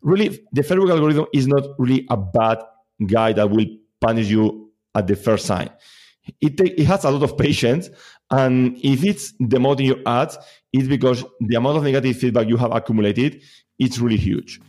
really the Facebook algorithm is not really a bad guy that will punish you at the first sign. It, it has a lot of patience. And if it's demoting your ads, it's because the amount of negative feedback you have accumulated is really huge.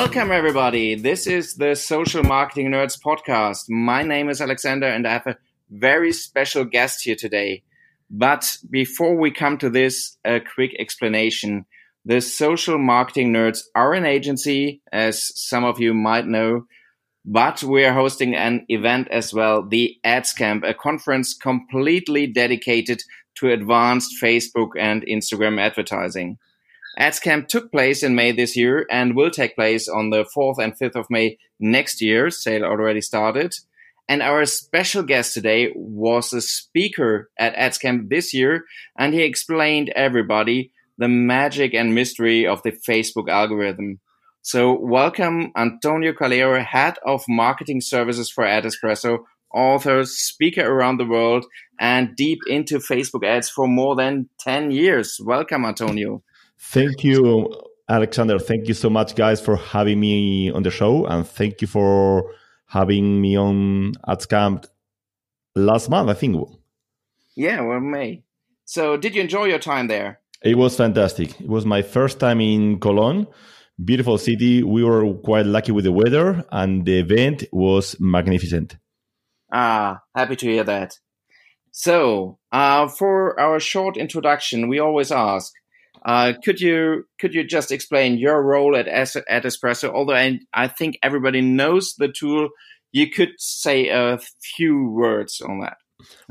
Welcome, everybody. This is the Social Marketing Nerds podcast. My name is Alexander, and I have a very special guest here today. But before we come to this, a quick explanation. The Social Marketing Nerds are an agency, as some of you might know, but we are hosting an event as well, the Ads Camp, a conference completely dedicated to advanced Facebook and Instagram advertising. AdsCamp took place in May this year and will take place on the 4th and 5th of May next year. Sale already started. And our special guest today was a speaker at AdsCamp this year, and he explained everybody the magic and mystery of the Facebook algorithm. So welcome Antonio Calero, Head of Marketing Services for AdEspresso, author, speaker around the world, and deep into Facebook ads for more than 10 years. Welcome, Antonio. Thank you, Alexander. Thank you so much, guys, for having me on the show. And thank you for having me on at AdsCamp last month, I think. Yeah, well, May. So, did you enjoy your time there? It was fantastic. It was my first time in Cologne. Beautiful city. We were quite lucky with the weather, and the event was magnificent. Ah, happy to hear that. So, uh, for our short introduction, we always ask uh, could you could you just explain your role at AdEspresso? Although I, I think everybody knows the tool, you could say a few words on that.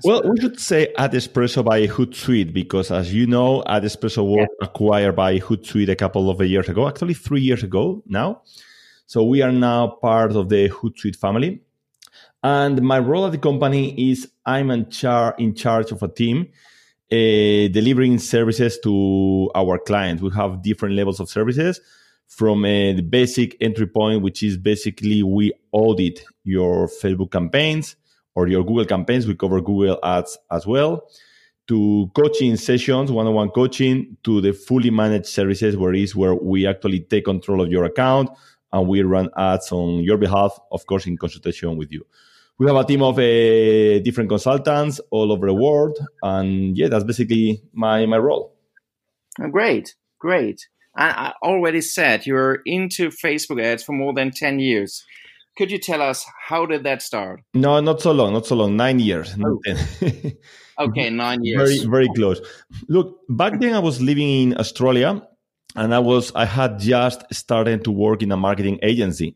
Well, we should say AdEspresso by Hootsuite because, as you know, AdEspresso was yeah. acquired by Hootsuite a couple of years ago, actually three years ago now. So we are now part of the Hootsuite family. And my role at the company is I'm in, char- in charge of a team uh, delivering services to our clients. We have different levels of services from uh, the basic entry point, which is basically we audit your Facebook campaigns or your Google campaigns. We cover Google ads as well to coaching sessions, one-on-one coaching to the fully managed services where is where we actually take control of your account and we run ads on your behalf, of course, in consultation with you we have a team of uh, different consultants all over the world, and yeah, that's basically my my role. Oh, great, great. I, I already said you're into Facebook ads for more than ten years. Could you tell us how did that start? No, not so long, not so long. Nine years, oh. okay, nine years. Very, very close. Look, back then I was living in Australia, and I was I had just started to work in a marketing agency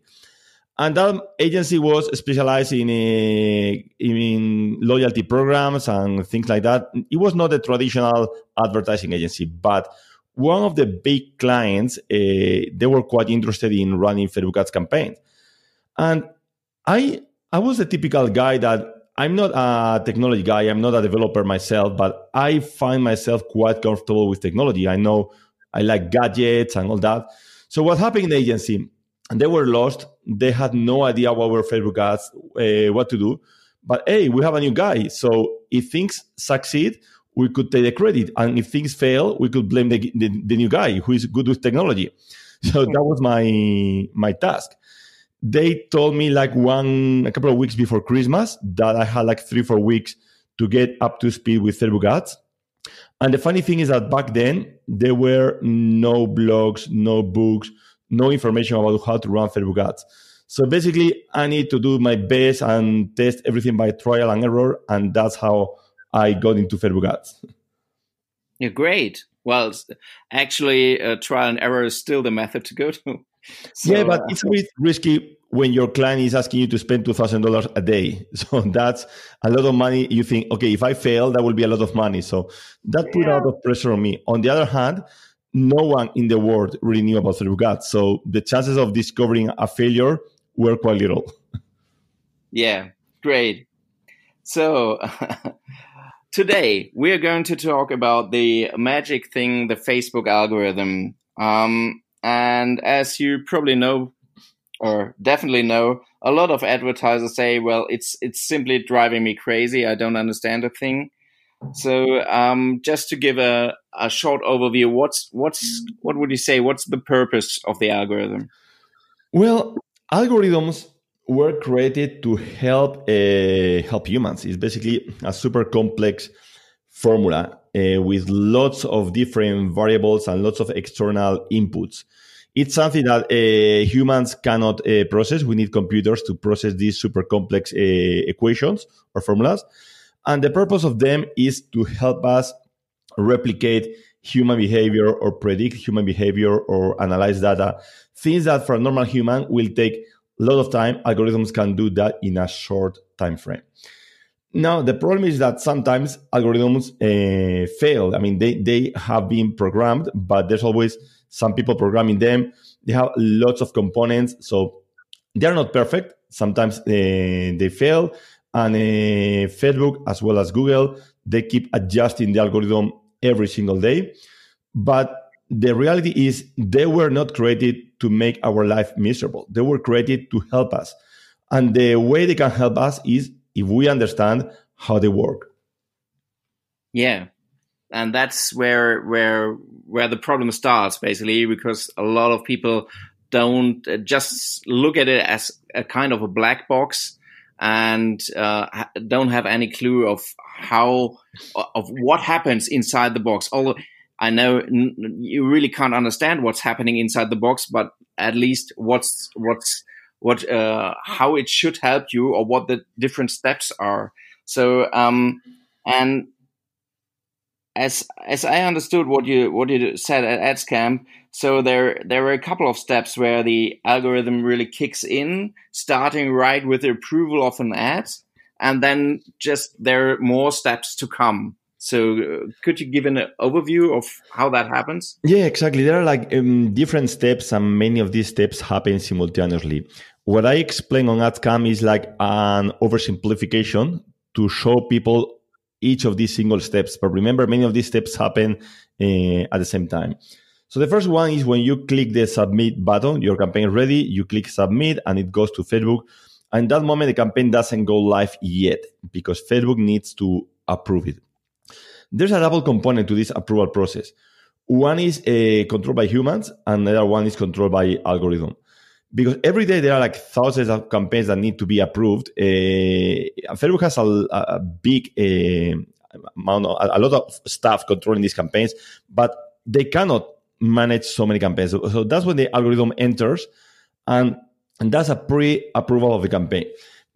and that agency was specialized in, a, in loyalty programs and things like that. It was not a traditional advertising agency, but one of the big clients, uh, they were quite interested in running Facebook ads campaigns. And I, I was a typical guy that I'm not a technology guy. I'm not a developer myself, but I find myself quite comfortable with technology. I know I like gadgets and all that. So what happened in the agency? And they were lost. They had no idea what were Facebook ads, uh, what to do. But hey, we have a new guy. So if things succeed, we could take the credit. And if things fail, we could blame the, the, the new guy who is good with technology. So that was my my task. They told me like one a couple of weeks before Christmas that I had like three four weeks to get up to speed with Facebook ads. And the funny thing is that back then there were no blogs, no books, no information about how to run Facebook ads. So basically, I need to do my best and test everything by trial and error, and that's how I got into Facebook ads. Yeah, great. Well, actually, uh, trial and error is still the method to go to. So, yeah, but uh, it's a bit risky when your client is asking you to spend two thousand dollars a day. So that's a lot of money. You think, okay, if I fail, that will be a lot of money. So that put yeah. a lot of pressure on me. On the other hand, no one in the world really knew about ads. So the chances of discovering a failure were quite little. Yeah, great. So today we are going to talk about the magic thing, the Facebook algorithm. Um, and as you probably know, or definitely know, a lot of advertisers say, "Well, it's it's simply driving me crazy. I don't understand a thing." So, um, just to give a, a short overview, what's what's what would you say? What's the purpose of the algorithm? Well, algorithms were created to help uh, help humans. It's basically a super complex formula uh, with lots of different variables and lots of external inputs. It's something that uh, humans cannot uh, process. We need computers to process these super complex uh, equations or formulas. And the purpose of them is to help us replicate human behavior or predict human behavior or analyze data. Things that for a normal human will take a lot of time. Algorithms can do that in a short time frame. Now, the problem is that sometimes algorithms uh, fail. I mean, they, they have been programmed, but there's always some people programming them. They have lots of components, so they're not perfect. Sometimes uh, they fail. And uh, Facebook, as well as Google, they keep adjusting the algorithm every single day. But the reality is, they were not created to make our life miserable. They were created to help us. And the way they can help us is if we understand how they work. Yeah. And that's where where where the problem starts basically because a lot of people don't uh, just look at it as a kind of a black box and uh, don't have any clue of how of what happens inside the box although i know you really can't understand what's happening inside the box but at least what's what's what uh, how it should help you or what the different steps are. So um, and as as I understood what you what you said at AdsCamp, so there there were a couple of steps where the algorithm really kicks in, starting right with the approval of an ad, and then just there are more steps to come. So, could you give an overview of how that happens? Yeah, exactly. There are like um, different steps, and many of these steps happen simultaneously. What I explain on AdsCamp is like an oversimplification to show people each of these single steps. But remember, many of these steps happen uh, at the same time. So the first one is when you click the submit button, your campaign is ready, you click submit and it goes to Facebook. And that moment, the campaign doesn't go live yet because Facebook needs to approve it. There's a double component to this approval process. One is uh, controlled by humans and the other one is controlled by algorithm because every day there are like thousands of campaigns that need to be approved. Uh, Facebook has a, a big uh, amount, of, a lot of staff controlling these campaigns, but they cannot manage so many campaigns. So, that's when the algorithm enters, and and that's a pre-approval of the campaign.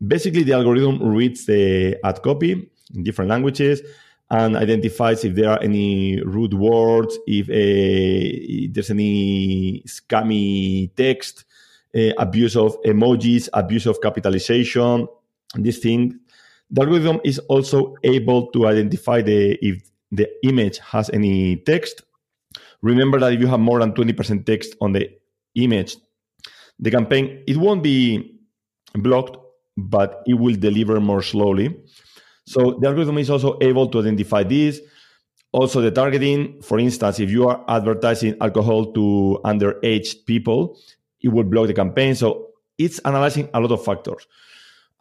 Basically, the algorithm reads the ad copy in different languages and identifies if there are any rude words, if, uh, if there's any scammy text, uh, abuse of emojis, abuse of capitalization, this thing. The algorithm is also able to identify the if the image has any text. Remember that if you have more than 20% text on the image, the campaign it won't be blocked, but it will deliver more slowly. So the algorithm is also able to identify this. Also, the targeting, for instance, if you are advertising alcohol to underage people, it will block the campaign. So it's analyzing a lot of factors.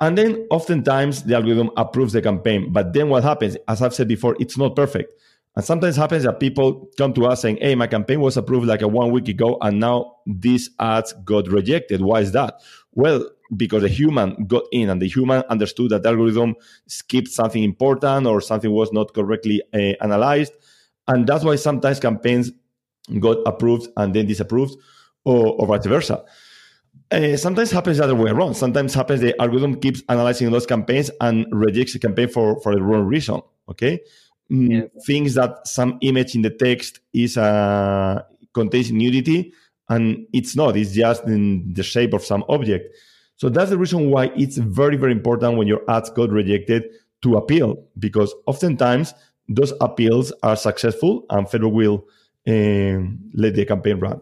And then oftentimes the algorithm approves the campaign. But then what happens, as I've said before, it's not perfect. And sometimes happens that people come to us saying, Hey, my campaign was approved like a one week ago, and now these ads got rejected. Why is that? Well, because the human got in and the human understood that the algorithm skipped something important or something was not correctly uh, analyzed. And that's why sometimes campaigns got approved and then disapproved or, or vice versa. Uh, sometimes happens the other way around. Sometimes happens the algorithm keeps analyzing those campaigns and rejects the campaign for, for the wrong reason. Okay. Mm, yeah. Things that some image in the text is uh, contains nudity and it's not. It's just in the shape of some object. So that's the reason why it's very, very important when your ads got rejected to appeal because oftentimes those appeals are successful and Facebook will uh, let the campaign run.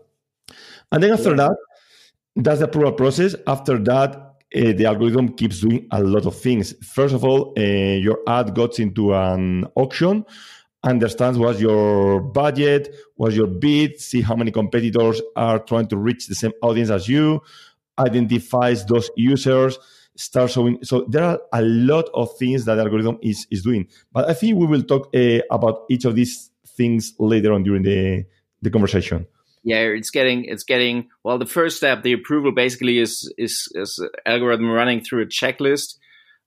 And then after that, that's the approval process. After that, uh, the algorithm keeps doing a lot of things. First of all, uh, your ad goes into an auction, understands what's your budget, what's your bid, see how many competitors are trying to reach the same audience as you, identifies those users, starts showing. So there are a lot of things that the algorithm is, is doing. But I think we will talk uh, about each of these things later on during the, the conversation yeah it's getting it's getting well the first step the approval basically is is, is algorithm running through a checklist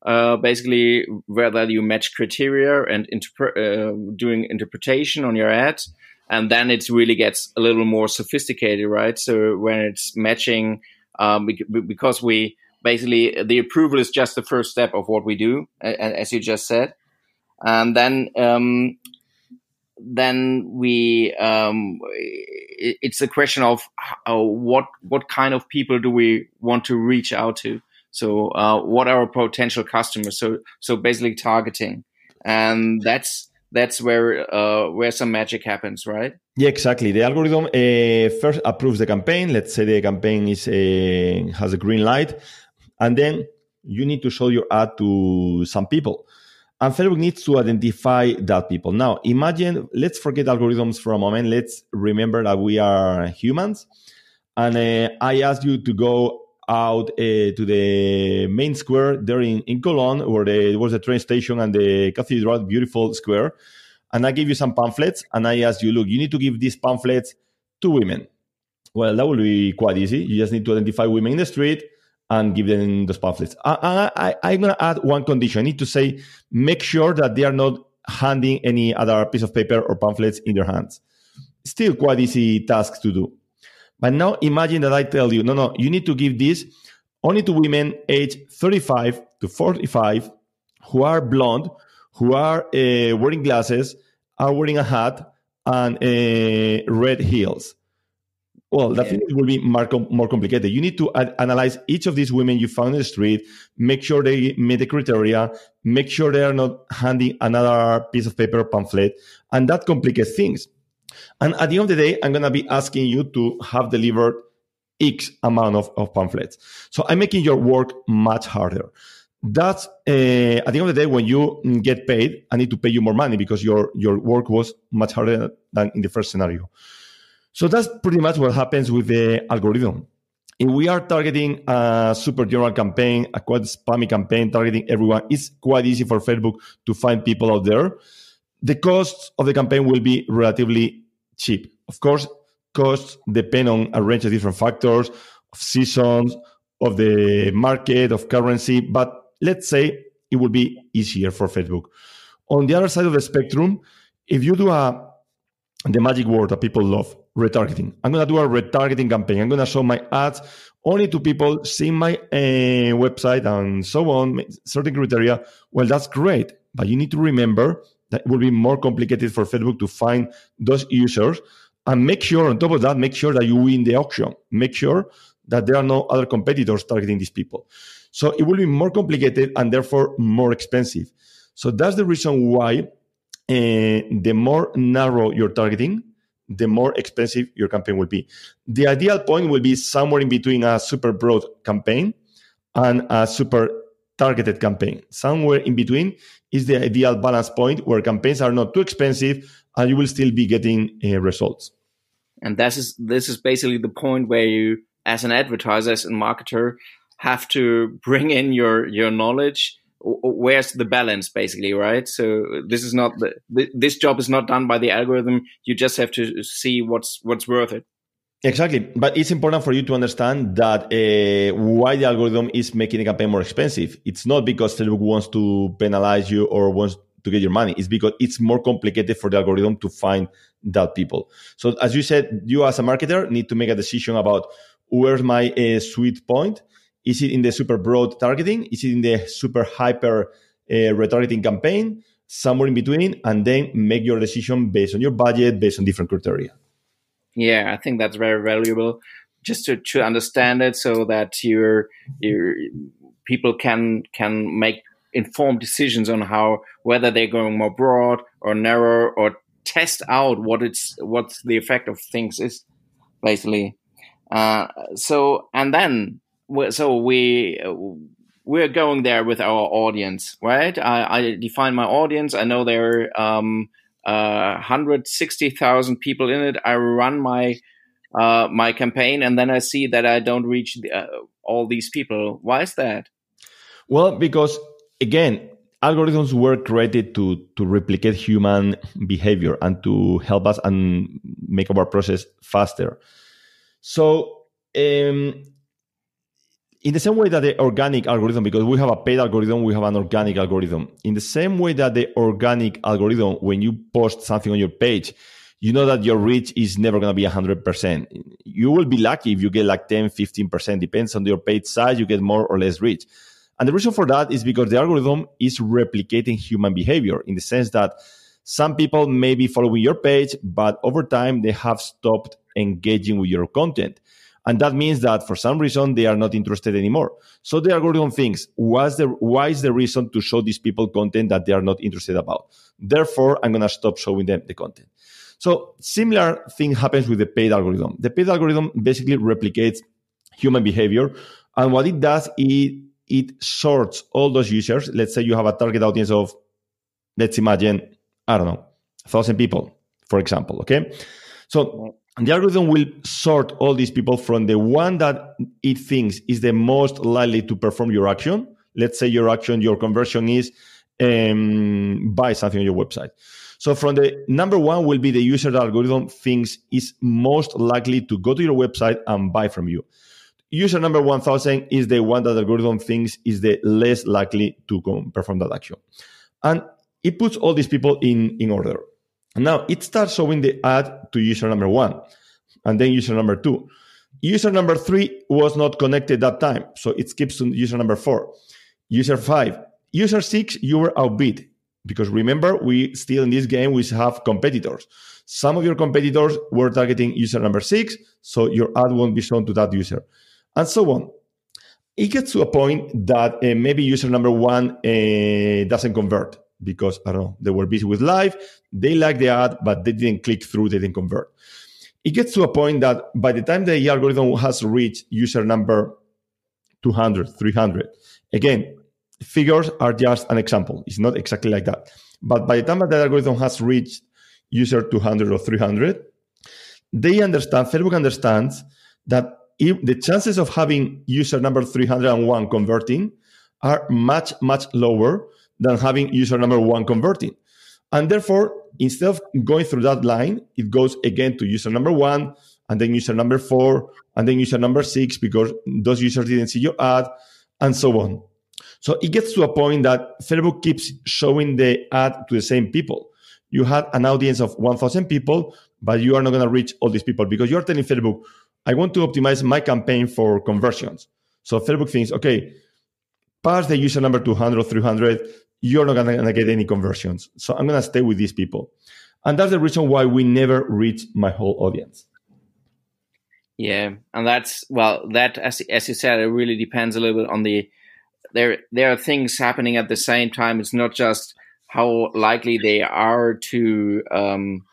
uh, basically whether you match criteria and interpre- uh, doing interpretation on your ad and then it really gets a little more sophisticated right? So when it's matching um, because we basically the approval is just the first step of what we do as you just said. And then um, then we um, it's a question of uh, what what kind of people do we want to reach out to? So uh, what are our potential customers? So so basically targeting. And that's that's where uh, where some magic happens right? Yeah exactly. The algorithm uh, first approves the campaign. Let's say the campaign is uh, has a green light. And then you need to show your ad to some people and Facebook needs to identify that people. Now, imagine, let's forget algorithms for a moment. Let's remember that we are humans. And uh, I ask you to go out uh, to the main square there in, in Cologne, where there was a train station and the cathedral, beautiful square. And I give you some pamphlets and I ask you, look, you need to give these pamphlets to women. Well, that will be quite easy. You just need to identify women in the street and give them those pamphlets. I, I'm going to add one condition. I need to say, make sure that they are not handing any other piece of paper or pamphlets in their hands. Still quite easy task to do. But now imagine that I tell you, no, no, you need to give this only to women aged 35 to 45 who are blonde, who are uh, wearing glasses, are wearing a hat and uh, red heels. Well, that yeah. will be more, more complicated. You need to ad- analyze each of these women you found in the street, make sure they meet the criteria, make sure they are not handing another piece of paper pamphlet, and that complicates things. And at the end of the day, I'm going to be asking you to have delivered X amount of, of pamphlets. So I'm making your work much harder. That's uh, at the end of the day, when you get paid, I need to pay you more money because your, your work was much harder than in the first scenario. So that's pretty much what happens with the algorithm. If we are targeting a super general campaign, a quite spammy campaign targeting everyone, it's quite easy for Facebook to find people out there. The cost of the campaign will be relatively cheap. Of course, costs depend on a range of different factors, of seasons, of the market, of currency, but let's say it will be easier for Facebook. On the other side of the spectrum, if you do a the magic word that people love, retargeting. I'm going to do a retargeting campaign. I'm going to show my ads only to people seeing my uh, website and so on, certain criteria. Well, that's great. But you need to remember that it will be more complicated for Facebook to find those users and make sure, on top of that, make sure that you win the auction. Make sure that there are no other competitors targeting these people. So it will be more complicated and therefore more expensive. So that's the reason why uh, the more narrow you're targeting, the more expensive your campaign will be. The ideal point will be somewhere in between a super broad campaign and a super targeted campaign. Somewhere in between is the ideal balance point where campaigns are not too expensive and you will still be getting uh, results. And this is this is basically the point where you, as an advertiser, as a marketer, have to bring in your your knowledge where's the balance basically right? So this is not the this job is not done by the algorithm. You just have to see what's what's worth it. Exactly. But it's important for you to understand that uh, why the algorithm is making the campaign more expensive. It's not because facebook wants to penalize you or wants to get your money. It's because it's more complicated for the algorithm to find that people. So as you said you as a marketer need to make a decision about where's my uh, sweet point is it in the super broad targeting? Is it in the super hyper uh, retargeting campaign? Somewhere in between, and then make your decision based on your budget, based on different criteria. Yeah, I think that's very valuable just to, to understand it so that your your people can can make informed decisions on how whether they're going more broad or narrow or test out what it's what's the effect of things is basically uh, so and then so we we're going there with our audience, right? I, I define my audience. I know there are um, uh, 160,000 people in it. I run my uh, my campaign, and then I see that I don't reach the, uh, all these people. Why is that? Well, because again, algorithms were created to to replicate human behavior and to help us and make our process faster. So. Um, in the same way that the organic algorithm, because we have a paid algorithm, we have an organic algorithm. In the same way that the organic algorithm, when you post something on your page, you know that your reach is never going to be 100%. You will be lucky if you get like 10, 15%, depends on your page size, you get more or less reach. And the reason for that is because the algorithm is replicating human behavior in the sense that some people may be following your page, but over time they have stopped engaging with your content. And that means that for some reason they are not interested anymore. So the algorithm thinks, what's the, why is the reason to show these people content that they are not interested about? Therefore, I'm going to stop showing them the content. So similar thing happens with the paid algorithm. The paid algorithm basically replicates human behavior. And what it does, it, it sorts all those users. Let's say you have a target audience of, let's imagine, I don't know, a thousand people, for example. Okay. So the algorithm will sort all these people from the one that it thinks is the most likely to perform your action. Let's say your action, your conversion is um, buy something on your website. So from the number one will be the user the algorithm thinks is most likely to go to your website and buy from you. User number 1000 is the one that the algorithm thinks is the less likely to perform that action. And it puts all these people in, in order. Now it starts showing the ad to user number one and then user number two. User number three was not connected that time, so it skips to user number four. User five. User six, you were outbid because remember, we still in this game, we have competitors. Some of your competitors were targeting user number six, so your ad won't be shown to that user, and so on. It gets to a point that uh, maybe user number one uh, doesn't convert because I don't know, they were busy with live, they liked the ad, but they didn't click through, they didn't convert. It gets to a point that by the time the algorithm has reached user number 200, 300, again, figures are just an example. It's not exactly like that. But by the time that the algorithm has reached user 200 or 300, they understand, Facebook understands that if the chances of having user number 301 converting are much, much lower than having user number one converting. And therefore, instead of going through that line, it goes again to user number one, and then user number four, and then user number six, because those users didn't see your ad, and so on. So it gets to a point that Facebook keeps showing the ad to the same people. You had an audience of 1,000 people, but you are not going to reach all these people because you're telling Facebook, I want to optimize my campaign for conversions. So Facebook thinks, okay, pass the user number 200 or 300, you're not going to get any conversions. So I'm going to stay with these people. And that's the reason why we never reach my whole audience. Yeah, and that's well, that as as you said, it really depends a little bit on the there. There are things happening at the same time. It's not just how likely they are to um,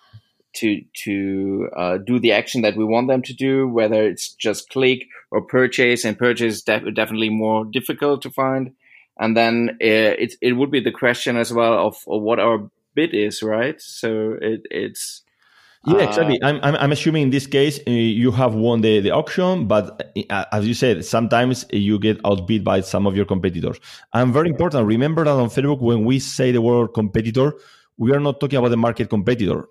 to to uh, do the action that we want them to do, whether it's just click or purchase, and purchase def- definitely more difficult to find and then uh, it it would be the question as well of, of what our bid is, right? So it, it's yeah, exactly. Uh, I'm, I'm, I'm assuming in this case uh, you have won the, the auction, but uh, as you said, sometimes you get outbid by some of your competitors. And very important, remember that on Facebook, when we say the word competitor, we are not talking about the market competitor.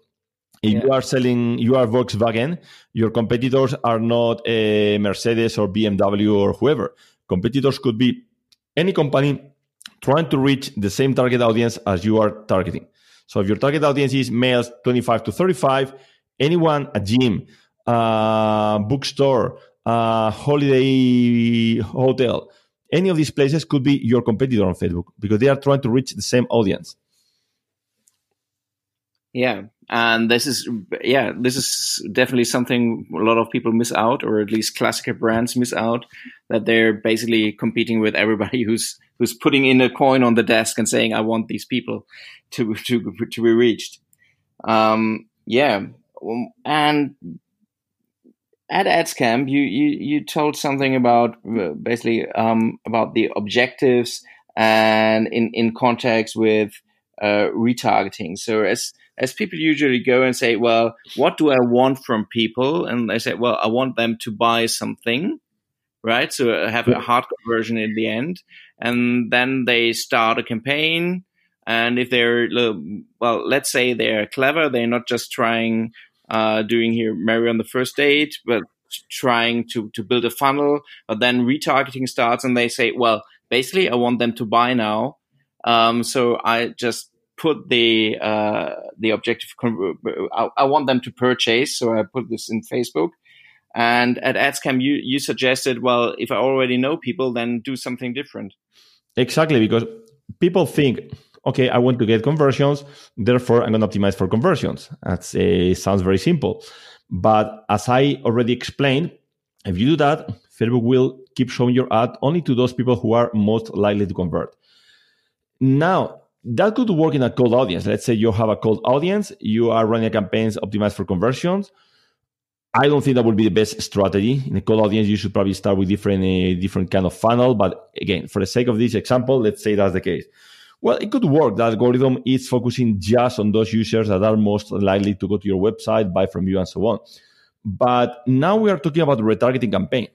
If yeah. you are selling, you are Volkswagen, your competitors are not a Mercedes or BMW or whoever. Competitors could be any company trying to reach the same target audience as you are targeting. So if your target audience is males 25 to 35, anyone, a gym, a bookstore, a holiday hotel, any of these places could be your competitor on Facebook because they are trying to reach the same audience. Yeah, and this is yeah, this is definitely something a lot of people miss out, or at least classical brands miss out, that they're basically competing with everybody who's who's putting in a coin on the desk and saying, "I want these people to to to be reached." Um, yeah, um, and at AdsCamp, you, you, you told something about uh, basically um, about the objectives and in, in context with uh, retargeting. So as as people usually go and say, well, what do I want from people? And they say, well, I want them to buy something, right? So I have a hard conversion in the end, and then they start a campaign. And if they're well, let's say they're clever, they're not just trying uh, doing here marry on the first date, but trying to to build a funnel. But then retargeting starts, and they say, well, basically, I want them to buy now. Um, so I just put the uh, the objective. I, I, want them to purchase, so I put this in Facebook. And at AdsCamp, you you suggested, well, if I already know people, then do something different. Exactly, because people think, okay, I want to get conversions, therefore I'm going to optimize for conversions. That uh, sounds very simple, but as I already explained, if you do that, Facebook will keep showing your ad only to those people who are most likely to convert. Now, that could work in a cold audience. Let's say you have a cold audience, you are running a campaigns optimized for conversions. I don't think that would be the best strategy. In a cold audience, you should probably start with different uh, different kind of funnel. But again, for the sake of this example, let's say that's the case. Well, it could work. The algorithm is focusing just on those users that are most likely to go to your website, buy from you, and so on. But now we are talking about retargeting campaign.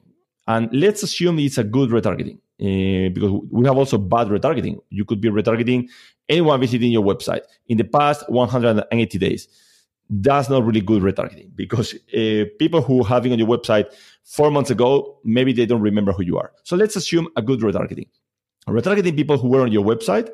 And let's assume it's a good retargeting uh, because we have also bad retargeting. You could be retargeting anyone visiting your website in the past 180 days. That's not really good retargeting because uh, people who been on your website four months ago, maybe they don't remember who you are. So let's assume a good retargeting. Retargeting people who were on your website,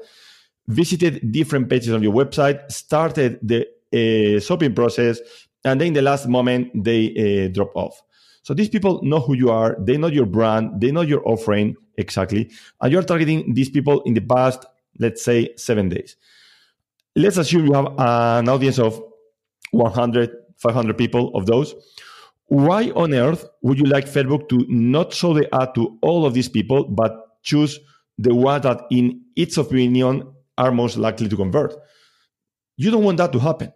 visited different pages on your website, started the uh, shopping process, and then in the last moment they uh, drop off. So these people know who you are, they know your brand, they know your offering exactly, and you're targeting these people in the past, let's say, seven days. Let's assume you have an audience of 100, 500 people of those. Why on earth would you like Facebook to not show the ad to all of these people, but choose the one that, in its opinion, are most likely to convert? You don't want that to happen.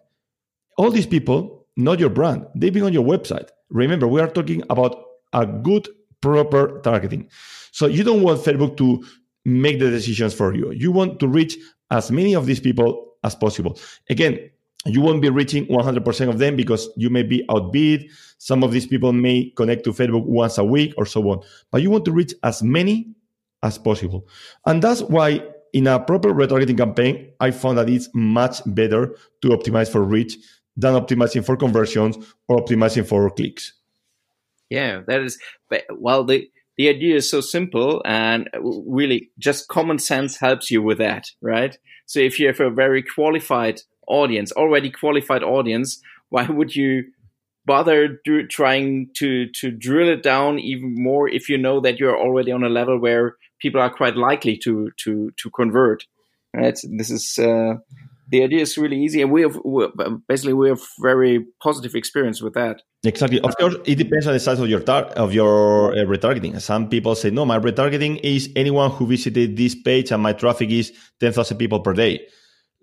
All these people, not your brand, they've been on your website. Remember, we are talking about a good, proper targeting. So you don't want Facebook to make the decisions for you. You want to reach as many of these people as possible. Again, you won't be reaching 100% of them because you may be outbid. Some of these people may connect to Facebook once a week or so on. But you want to reach as many as possible. And that's why in a proper retargeting campaign, I found that it's much better to optimize for reach than optimizing for conversions or optimizing for clicks. Yeah, that is well the the idea is so simple and really just common sense helps you with that, right? So if you have a very qualified audience, already qualified audience, why would you bother do, trying to to drill it down even more if you know that you're already on a level where people are quite likely to to to convert? Right? This is uh, the idea is really easy, and we have basically we have very positive experience with that. Exactly. Of course, it depends on the size of your tar- of your uh, retargeting. Some people say, "No, my retargeting is anyone who visited this page, and my traffic is ten thousand people per day."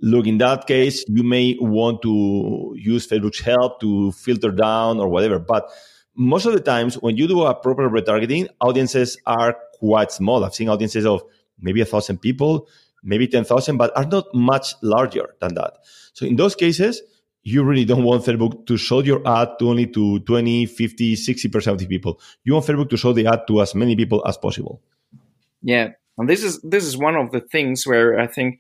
Look, in that case, you may want to use Facebook's help to filter down or whatever. But most of the times, when you do a proper retargeting, audiences are quite small. I've seen audiences of maybe a thousand people maybe 10,000, but are not much larger than that. So in those cases, you really don't want Facebook to show your ad to only to 20, 50, 60% of the people. You want Facebook to show the ad to as many people as possible. Yeah. And this is, this is one of the things where I think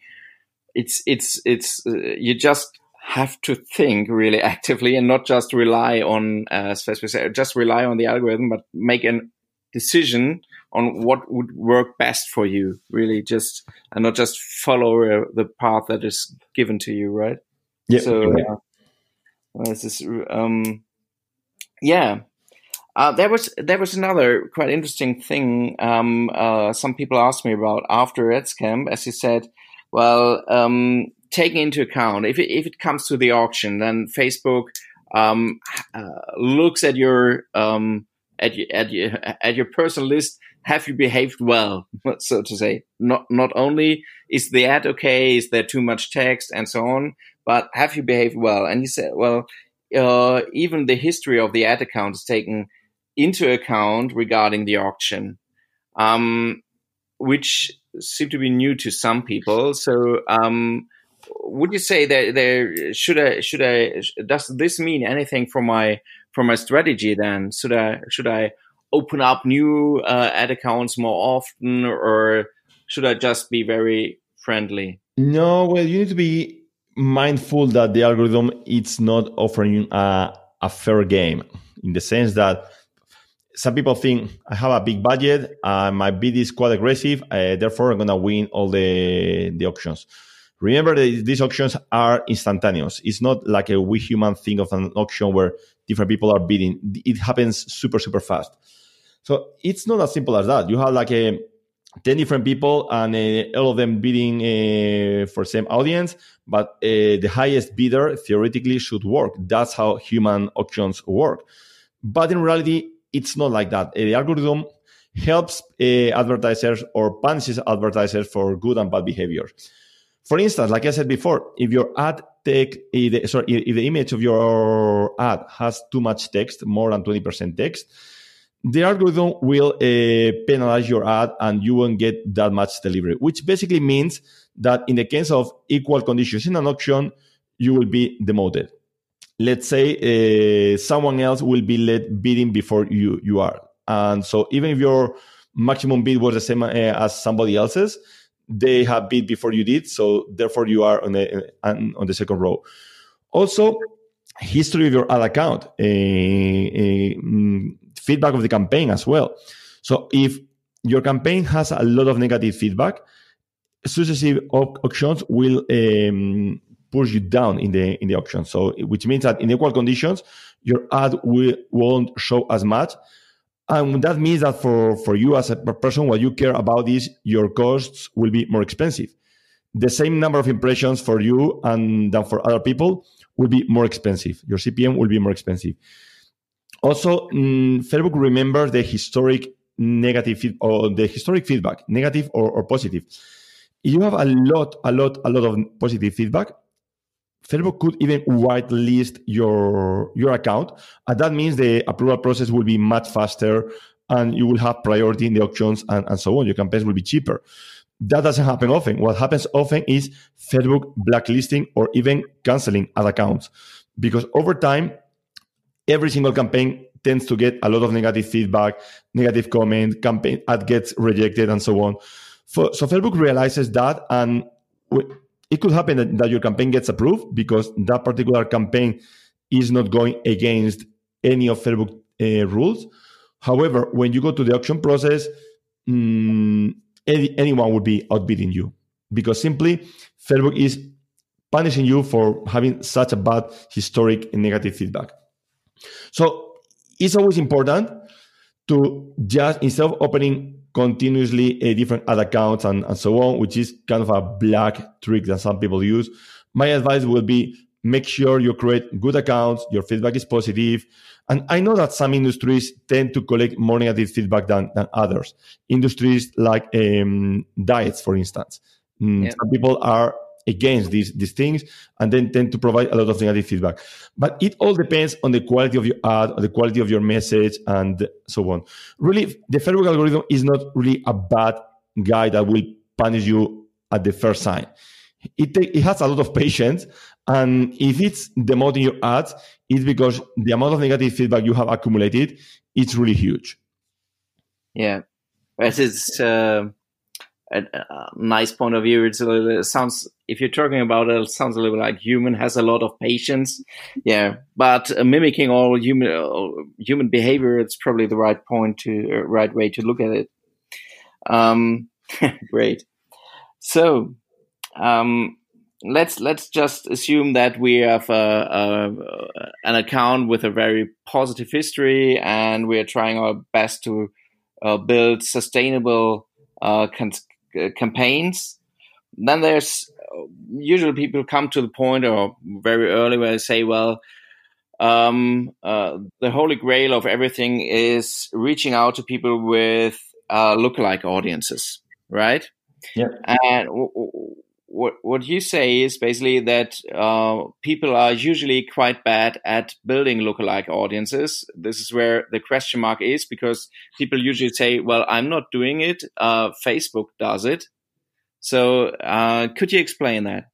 it's, it's, it's, uh, you just have to think really actively and not just rely on, uh, as Facebook said, just rely on the algorithm, but make a decision on what would work best for you really just and not just follow uh, the path that is given to you right? Yeah. So uh, this is um yeah. Uh, there was there was another quite interesting thing um, uh, some people asked me about after AdsCamp, as you said. Well, um, taking into account if it, if it comes to the auction, then Facebook um, uh, looks at your um, at your, at your at your personal list have you behaved well, so to say? Not not only is the ad okay, is there too much text and so on, but have you behaved well? And he said, well, uh, even the history of the ad account is taken into account regarding the auction, um, which seem to be new to some people. So, um, would you say that there should I should I does this mean anything for my for my strategy? Then should I should I open up new uh, ad accounts more often, or should I just be very friendly? No, well, you need to be mindful that the algorithm it's not offering a, a fair game in the sense that some people think I have a big budget, uh, my bid is quite aggressive, uh, therefore I'm gonna win all the the auctions. Remember that these auctions are instantaneous. It's not like a we human thing of an auction where different people are bidding. It happens super super fast. So it's not as simple as that. You have like a 10 different people and uh, all of them bidding uh, for same audience but uh, the highest bidder theoretically should work. That's how human auctions work. But in reality it's not like that. The algorithm helps uh, advertisers or punishes advertisers for good and bad behavior. For instance like i said before if your ad take sorry if the image of your ad has too much text more than 20% text the algorithm will uh, penalize your ad and you won't get that much delivery, which basically means that in the case of equal conditions in an auction, you will be demoted. Let's say uh, someone else will be led bidding before you, you are. And so even if your maximum bid was the same uh, as somebody else's, they have bid before you did. So therefore you are on the, on the second row. Also, history of your ad account. Uh, uh, feedback of the campaign as well. So if your campaign has a lot of negative feedback, successive auctions will um, push you down in the in the auction. So which means that in equal conditions, your ad will, won't show as much. And that means that for, for you as a person, what you care about is your costs will be more expensive. The same number of impressions for you and than for other people will be more expensive. Your CPM will be more expensive. Also, mm, Facebook remembers the historic negative or the historic feedback, negative or, or positive. If you have a lot, a lot, a lot of positive feedback, Facebook could even whitelist your your account, and that means the approval process will be much faster, and you will have priority in the auctions and, and so on. Your campaigns will be cheaper. That doesn't happen often. What happens often is Facebook blacklisting or even canceling ad accounts, because over time every single campaign tends to get a lot of negative feedback, negative comment, campaign ad gets rejected, and so on. For, so Facebook realizes that, and it could happen that, that, your campaign gets approved because that particular campaign is not going against any of Facebook uh, rules. However, when you go to the auction process, mm, any, anyone would be outbidding you because simply Facebook is punishing you for having such a bad historic negative feedback. So it's always important to just instead of opening continuously a different ad accounts and, and so on, which is kind of a black trick that some people use. My advice will be make sure you create good accounts, your feedback is positive. And I know that some industries tend to collect more negative feedback than, than others. Industries like um, diets, for instance. Mm, yeah. Some people are against these these things and then tend to provide a lot of negative feedback. But it all depends on the quality of your ad the quality of your message and so on. Really the facebook algorithm is not really a bad guy that will punish you at the first sign. It, it has a lot of patience and if it's demoting your ads it's because the amount of negative feedback you have accumulated it's really huge. Yeah. It is uh a, a, nice point of view. It's a little, it sounds, if you're talking about it, it sounds a little like human has a lot of patience. Yeah. But uh, mimicking all human, uh, human behavior, it's probably the right point to, uh, right way to look at it. Um, great. So, um, let's let's just assume that we have a, a, an account with a very positive history, and we are trying our best to uh, build sustainable uh, uh, campaigns. Then there's usually people come to the point or very early where they say, well, um, uh, the holy grail of everything is reaching out to people with uh, lookalike audiences, right? Yeah. And what what you say is basically that uh, people are usually quite bad at building lookalike audiences. This is where the question mark is because people usually say, "Well, I'm not doing it. Uh, Facebook does it." So, uh, could you explain that?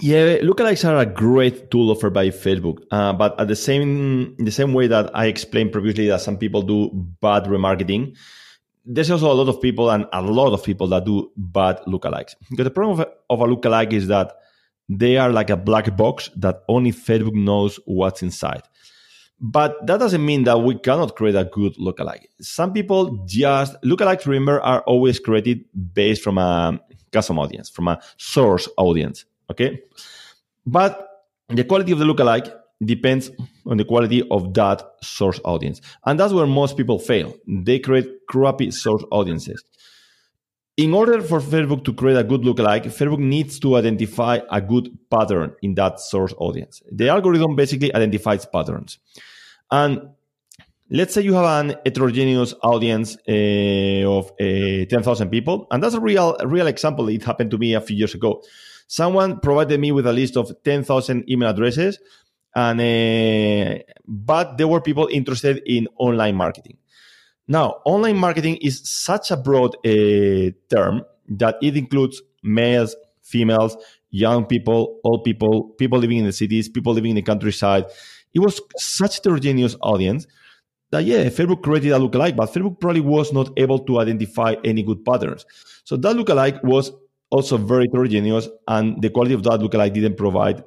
Yeah, lookalikes are a great tool offered by Facebook, uh, but at the same the same way that I explained previously that some people do bad remarketing, there's also a lot of people and a lot of people that do bad lookalikes. Because the problem of, of a lookalike is that they are like a black box that only Facebook knows what's inside. But that doesn't mean that we cannot create a good lookalike. Some people just lookalikes, remember, are always created based from a custom audience, from a source audience. Okay. But the quality of the lookalike depends on the quality of that source audience. And that's where most people fail. They create crappy source audiences. In order for Facebook to create a good lookalike, Facebook needs to identify a good pattern in that source audience. The algorithm basically identifies patterns. And let's say you have an heterogeneous audience uh, of uh, 10,000 people. And that's a real, a real example. It happened to me a few years ago. Someone provided me with a list of 10,000 email addresses and uh, but there were people interested in online marketing. Now, online marketing is such a broad uh, term that it includes males, females, young people, old people, people living in the cities, people living in the countryside. It was such a heterogeneous audience that yeah, Facebook created a lookalike, but Facebook probably was not able to identify any good patterns. So that lookalike was also very heterogeneous, and the quality of that lookalike didn't provide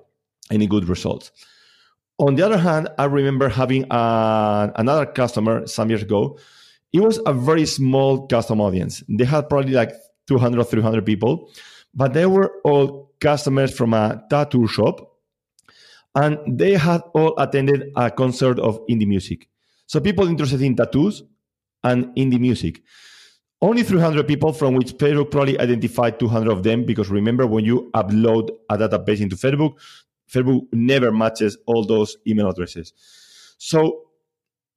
any good results. On the other hand, I remember having a, another customer some years ago. It was a very small custom audience. They had probably like 200 300 people, but they were all customers from a tattoo shop. And they had all attended a concert of indie music. So people interested in tattoos and indie music. Only 300 people from which Facebook probably identified 200 of them because remember when you upload a database into Facebook, Facebook never matches all those email addresses. So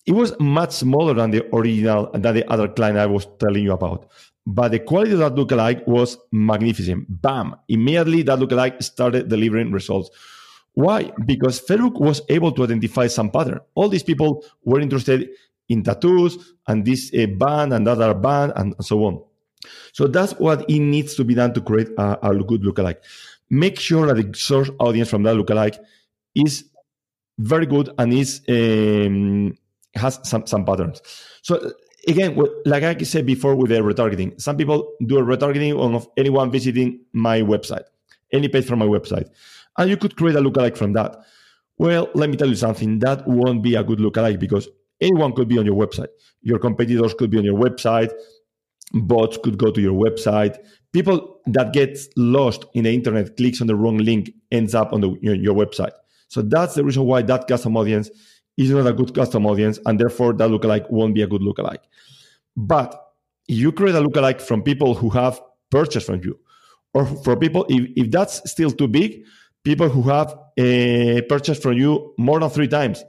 it was much smaller than the original than the other client I was telling you about. But the quality of that lookalike was magnificent. Bam! Immediately that lookalike started delivering results. Why? Because Facebook was able to identify some pattern. All these people were interested in tattoos and this uh, band and other band and so on. So that's what it needs to be done to create a, a good lookalike make sure that the source audience from that lookalike is very good and is um, has some some patterns. So again, like I said before with the retargeting, some people do a retargeting of anyone visiting my website, any page from my website, and you could create a lookalike from that. Well, let me tell you something. That won't be a good lookalike because anyone could be on your website. Your competitors could be on your website. Bots could go to your website people that get lost in the internet clicks on the wrong link ends up on the, your, your website. So that's the reason why that custom audience is not a good custom audience and therefore that lookalike won't be a good lookalike. But you create a lookalike from people who have purchased from you. Or for people if, if that's still too big people who have uh, purchased from you more than three times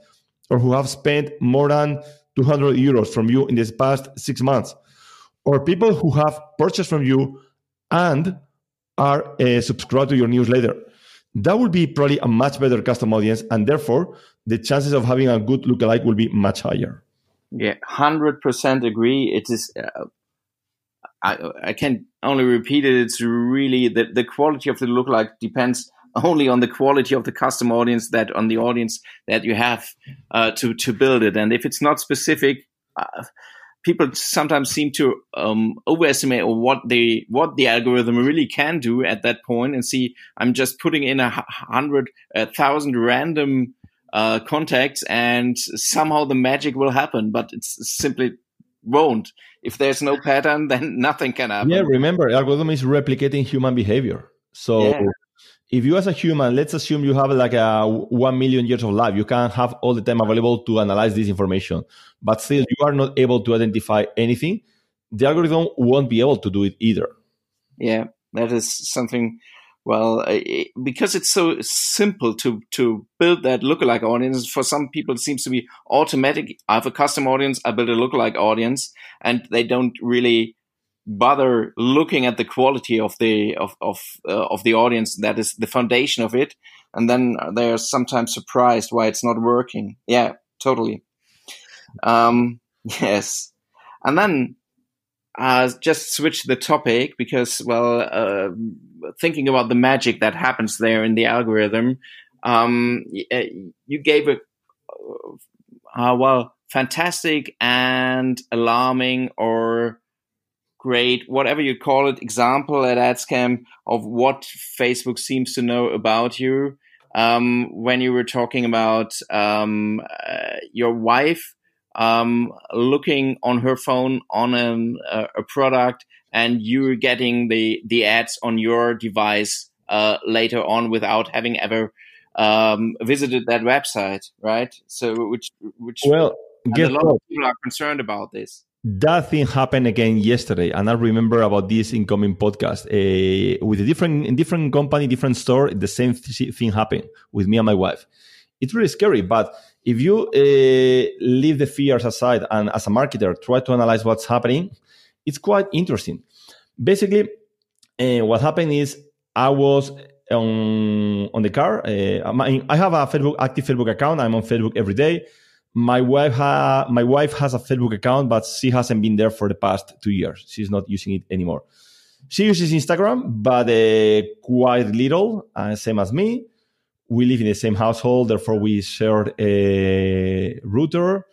or who have spent more than 200 euros from you in this past six months. Or people who have purchased from you and are uh, subscribed to your newsletter. That would be probably a much better custom audience, and therefore the chances of having a good lookalike will be much higher. Yeah, hundred percent agree. It is. Uh, I, I can only repeat it. It's really the the quality of the lookalike depends only on the quality of the custom audience that on the audience that you have uh, to to build it. And if it's not specific, uh, people sometimes seem to um, overestimate what the what the algorithm really can do at that point and see i'm just putting in a hundred a thousand random uh, contacts and somehow the magic will happen but it's simply won't. If there's no pattern then nothing can happen. Yeah remember algorithm is replicating human behavior. So yeah if you as a human, let's assume you have like a one million years of life, you can have all the time available to analyze this information, but still you are not able to identify anything. The algorithm won't be able to do it either. Yeah, that is something. Well, because it's so simple to to build that lookalike audience, for some people it seems to be automatic. I have a custom audience, I build a lookalike audience, and they don't really bother looking at the quality of the of of uh, of the audience that is the foundation of it and then they're sometimes surprised why it's not working. Yeah totally. Um yes. And then uh just switch the topic because well uh, thinking about the magic that happens there in the algorithm um uh, you gave a uh, well fantastic and alarming or great, whatever you call it, example at AdsCamp of what Facebook seems to know about you. Um, when you were talking about um, uh, your wife um, looking on her phone on a, uh, a product and you're getting the, the ads on your device uh, later on without having ever um, visited that website, right? So, which, which, well, a lot what? of people are concerned about this that thing happened again yesterday and i remember about this incoming podcast. Uh, with a different different company different store the same th- thing happened with me and my wife. It's really scary but if you uh, leave the fears aside and as a marketer try to analyze what's happening it's quite interesting. Basically uh, what happened is i was on on the car i have a facebook active facebook account. I'm on facebook every day my wife ha- my wife has a Facebook account, but she hasn't been there for the past two years. She's not using it anymore. She uses Instagram, but uh, quite little, uh, same as me. We live in the same household, therefore we share a router,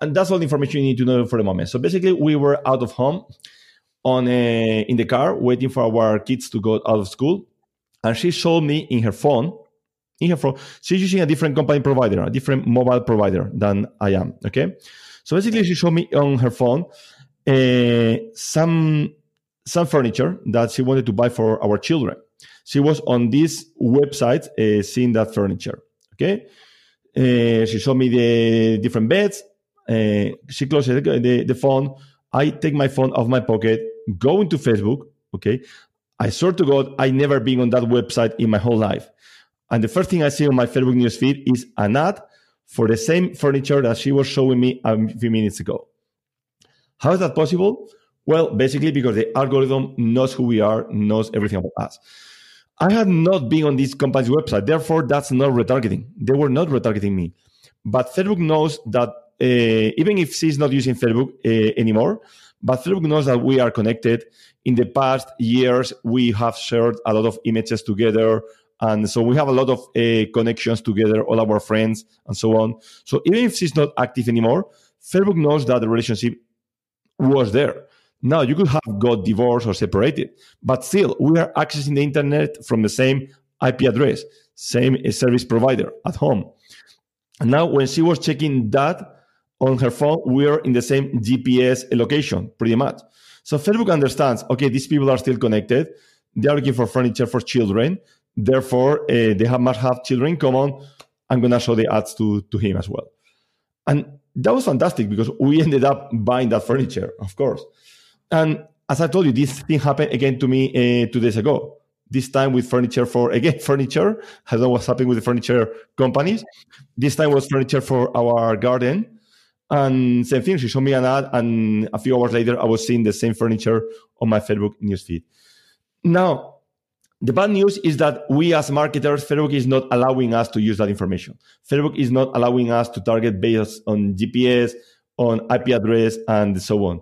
and that's all the information you need to know for the moment. So basically, we were out of home on a, in the car, waiting for our kids to go out of school, and she showed me in her phone in her phone. She's using a different company provider, a different mobile provider than I am. Okay. So basically, she showed me on her phone uh, some some furniture that she wanted to buy for our children. She was on this website uh, seeing that furniture. Okay. Uh, she showed me the different beds. Uh, she closed the, the, the phone. I take my phone off my pocket, go into Facebook. Okay. I swear to God, I never been on that website in my whole life. And the first thing I see on my Facebook news feed is an ad for the same furniture that she was showing me a few minutes ago. How is that possible? Well, basically because the algorithm knows who we are, knows everything about us. I had not been on this company's website, therefore that's not retargeting. They were not retargeting me. But Facebook knows that uh, even if she's not using Facebook uh, anymore, but Facebook knows that we are connected. In the past years, we have shared a lot of images together. And so we have a lot of uh, connections together, all our friends and so on. So even if she's not active anymore, Facebook knows that the relationship was there. Now you could have got divorced or separated, but still we are accessing the internet from the same IP address, same uh, service provider at home. And now when she was checking that on her phone, we are in the same GPS location, pretty much. So Facebook understands, okay, these people are still connected. They are looking for furniture for children. Therefore, uh, they have, must have children in common. I'm going to show the ads to, to him as well. And that was fantastic because we ended up buying that furniture, of course. And as I told you, this thing happened again to me uh, two days ago. This time with furniture for, again, furniture. I don't know what's happening with the furniture companies. This time was furniture for our garden. And same thing, she showed me an ad, and a few hours later, I was seeing the same furniture on my Facebook newsfeed. Now, the bad news is that we as marketers, Facebook is not allowing us to use that information. Facebook is not allowing us to target based on GPS, on IP address, and so on.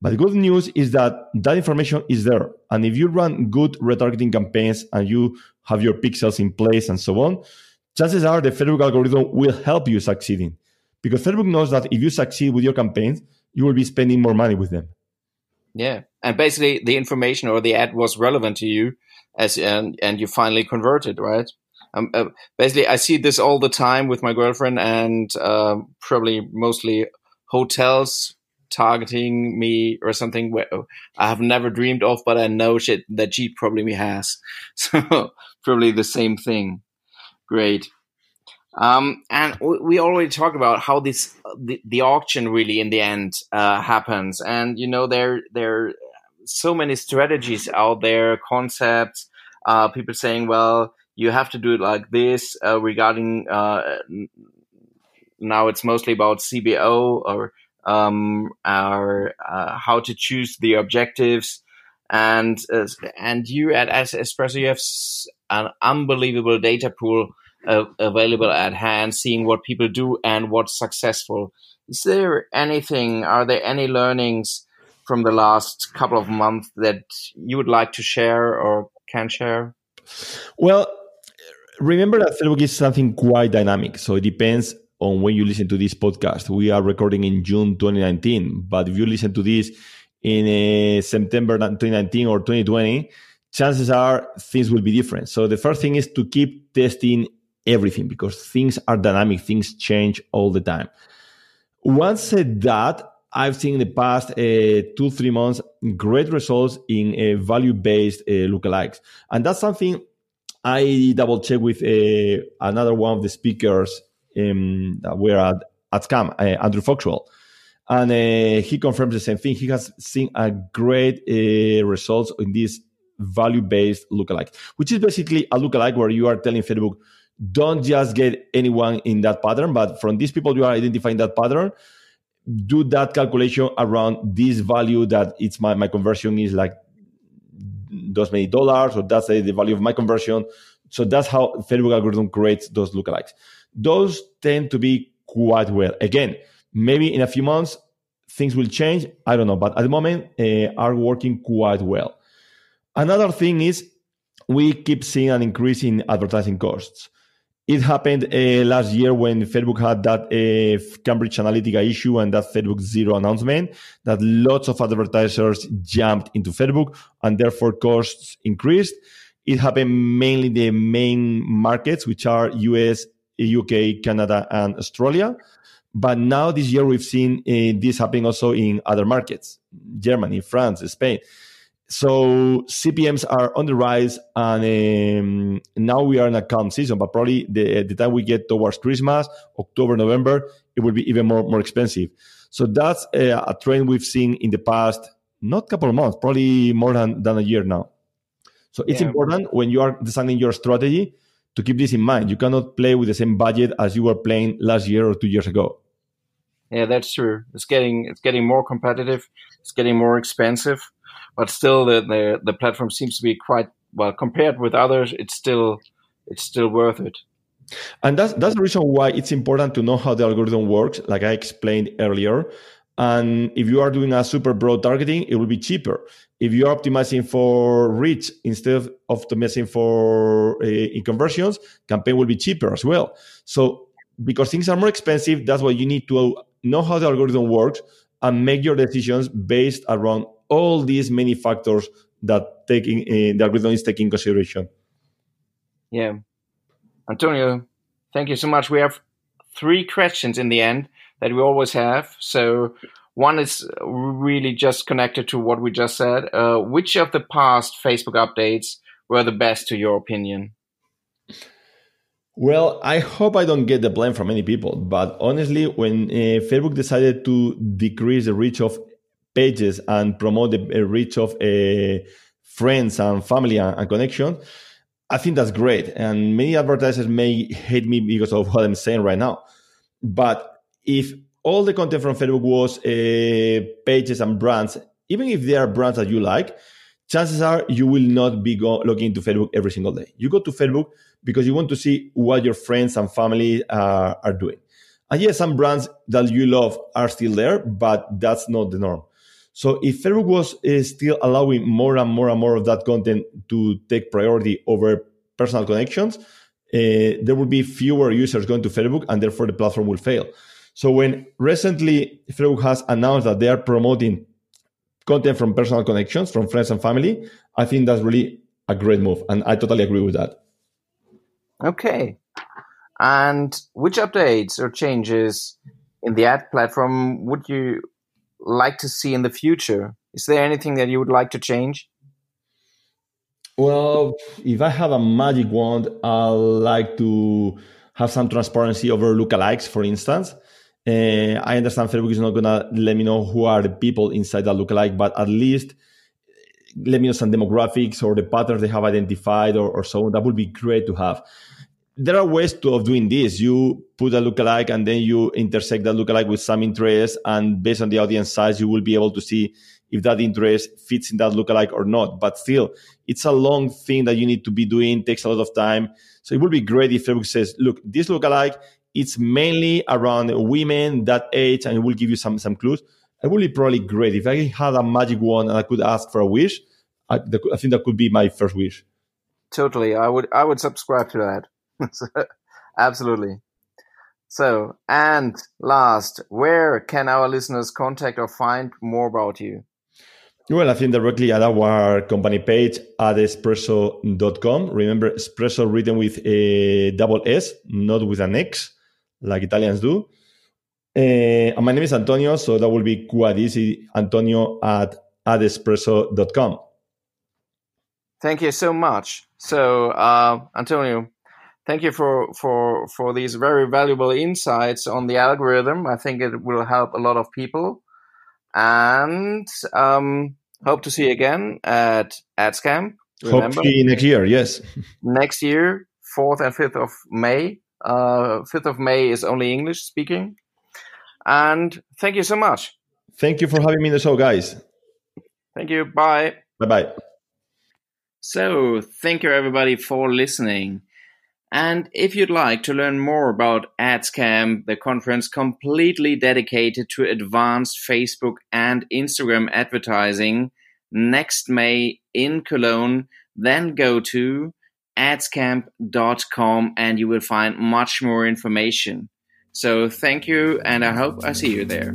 But the good news is that that information is there. And if you run good retargeting campaigns and you have your pixels in place and so on, chances are the Facebook algorithm will help you succeeding. Because Facebook knows that if you succeed with your campaigns, you will be spending more money with them. Yeah. And basically the information or the ad was relevant to you as and and you finally converted, right? Um, uh, basically, I see this all the time with my girlfriend, and uh, probably mostly hotels targeting me or something where I have never dreamed of, but I know shit that she probably has. So probably the same thing. Great. Um, and we already talked about how this the, the auction really in the end uh, happens, and you know there there so many strategies out there, concepts, uh, people saying, well, you have to do it like this uh, regarding uh, now it's mostly about CBO or um, our, uh, how to choose the objectives. And uh, and you at AdEspresso, you have an unbelievable data pool uh, available at hand, seeing what people do and what's successful. Is there anything? Are there any learnings from the last couple of months that you would like to share or can share? Well, remember that Facebook is something quite dynamic. So it depends on when you listen to this podcast. We are recording in June 2019, but if you listen to this in uh, September 2019 or 2020, chances are things will be different. So the first thing is to keep testing everything because things are dynamic, things change all the time. Once said that, I've seen in the past uh, two, three months great results in uh, value based uh, lookalikes. And that's something I double check with uh, another one of the speakers um, that were at, at AdsCamp, uh, Andrew Foxwell. And uh, he confirms the same thing. He has seen a great results in this value based lookalike, which is basically a lookalike where you are telling Facebook, don't just get anyone in that pattern, but from these people you are identifying that pattern do that calculation around this value that it's my, my conversion is like those many dollars or that's the, value of my conversion. So that's how facebook algorithm creates those lookalikes. Those tend to be quite well. Again maybe in a few months things will change. I don't know. But at the moment uh, are working quite well. Another thing is we keep seeing an increase in advertising costs it happened uh, last year when Facebook had that uh, Cambridge Analytica issue and that Facebook zero announcement that lots of advertisers jumped into Facebook and therefore costs increased. It happened mainly in the main markets, which are US, UK, Canada, and Australia. But now this year we've seen uh, this happening also in other markets, Germany, France, Spain so CPMS are on the rise, and um, now we are in a calm season. But probably the, the time we get towards Christmas, October, November, it will be even more more expensive. So that's a, a trend we've seen in the past, not couple of months, probably more than, than a year now. So it's yeah. important when you are designing your strategy to keep this in mind. You cannot play with the same budget as you were playing last year or two years ago. Yeah, that's true. It's getting it's getting more competitive. It's getting more expensive but still the, the the platform seems to be quite well compared with others. It's still it's still worth it. And that's that's the reason why it's important to know how the algorithm works, like I explained earlier. And if you are doing a super broad targeting, it will be cheaper. If you are optimizing for reach instead of optimizing for uh, in conversions, campaign will be cheaper as well. So because things are more expensive, that's why you need to know how the algorithm works and make your decisions based around all these many factors that taking uh, the algorithm is taking consideration. Yeah, Antonio, thank you so much. We have three questions in the end that we always have. So one is really just connected to what we just said. Uh, which of the past Facebook updates were the best to your opinion? Well, I hope I don't get the blame from many people, but honestly, when uh, Facebook decided to decrease the reach of pages and promote the reach of uh, friends and family and, and connection, I think that's great. And many advertisers may hate me because of what I'm saying right now. But if all the content from Facebook was uh, pages and brands, even if they are brands that you like, chances are you will not be go- logging into Facebook every single day. You go to Facebook because you want to see what your friends and family uh, are doing. And yes, some brands that you love are still there, but that's not the norm. So if Facebook was uh, still allowing more and more and more of that content to take priority over personal connections, uh, there will be fewer users going to Facebook and therefore the platform will fail. So when recently Facebook has announced that they are promoting content from personal connections, from friends and family, I think that's really a great move. And I totally agree with that. Okay. And which updates or changes in the ad platform would you like to see in the future? Is there anything that you would like to change? Well, if I have a magic wand, I'd like to have some transparency over lookalikes, for instance. Uh, I understand Facebook is not to let me know who are the people inside that lookalike, but at least let me know some demographics or the patterns they have identified or, or so. That would be great to have. There are ways to, of doing this. You put a lookalike and then you intersect that lookalike with some interest, and based on the audience size, you will be able to see if that interest fits in that lookalike or not. But still, it's a long thing that you need to be doing, takes a lot of time. So it would be great if Facebook says, look, this lookalike, it's mainly around women that age, and it will give you some some clues. It would be probably great if I had a magic wand and I could ask for a wish. I, I think that could be my first wish. Totally, I would I would subscribe to that. Absolutely. So, and last, where can our listeners contact or find more about you? Well, I think directly at our company page at espresso.com. Remember, espresso written with a double S, not with an X, like Italians do. Uh, my name is Antonio, so that will be quite easy. Antonio at adespresso.com. Thank you so much. So, uh, Antonio, thank you for for for these very valuable insights on the algorithm. I think it will help a lot of people, and um, hope to see you again at AdsCamp. Remember? Hope next year. Yes, next year, fourth and fifth of May. Uh, fifth of May is only English speaking, and thank you so much. Thank you for having me in the show, guys. Thank you. Bye. Bye bye. So, thank you everybody for listening. And if you'd like to learn more about AdsCamp, the conference completely dedicated to advanced Facebook and Instagram advertising next May in Cologne, then go to adscamp.com and you will find much more information. So thank you and I hope I see you there.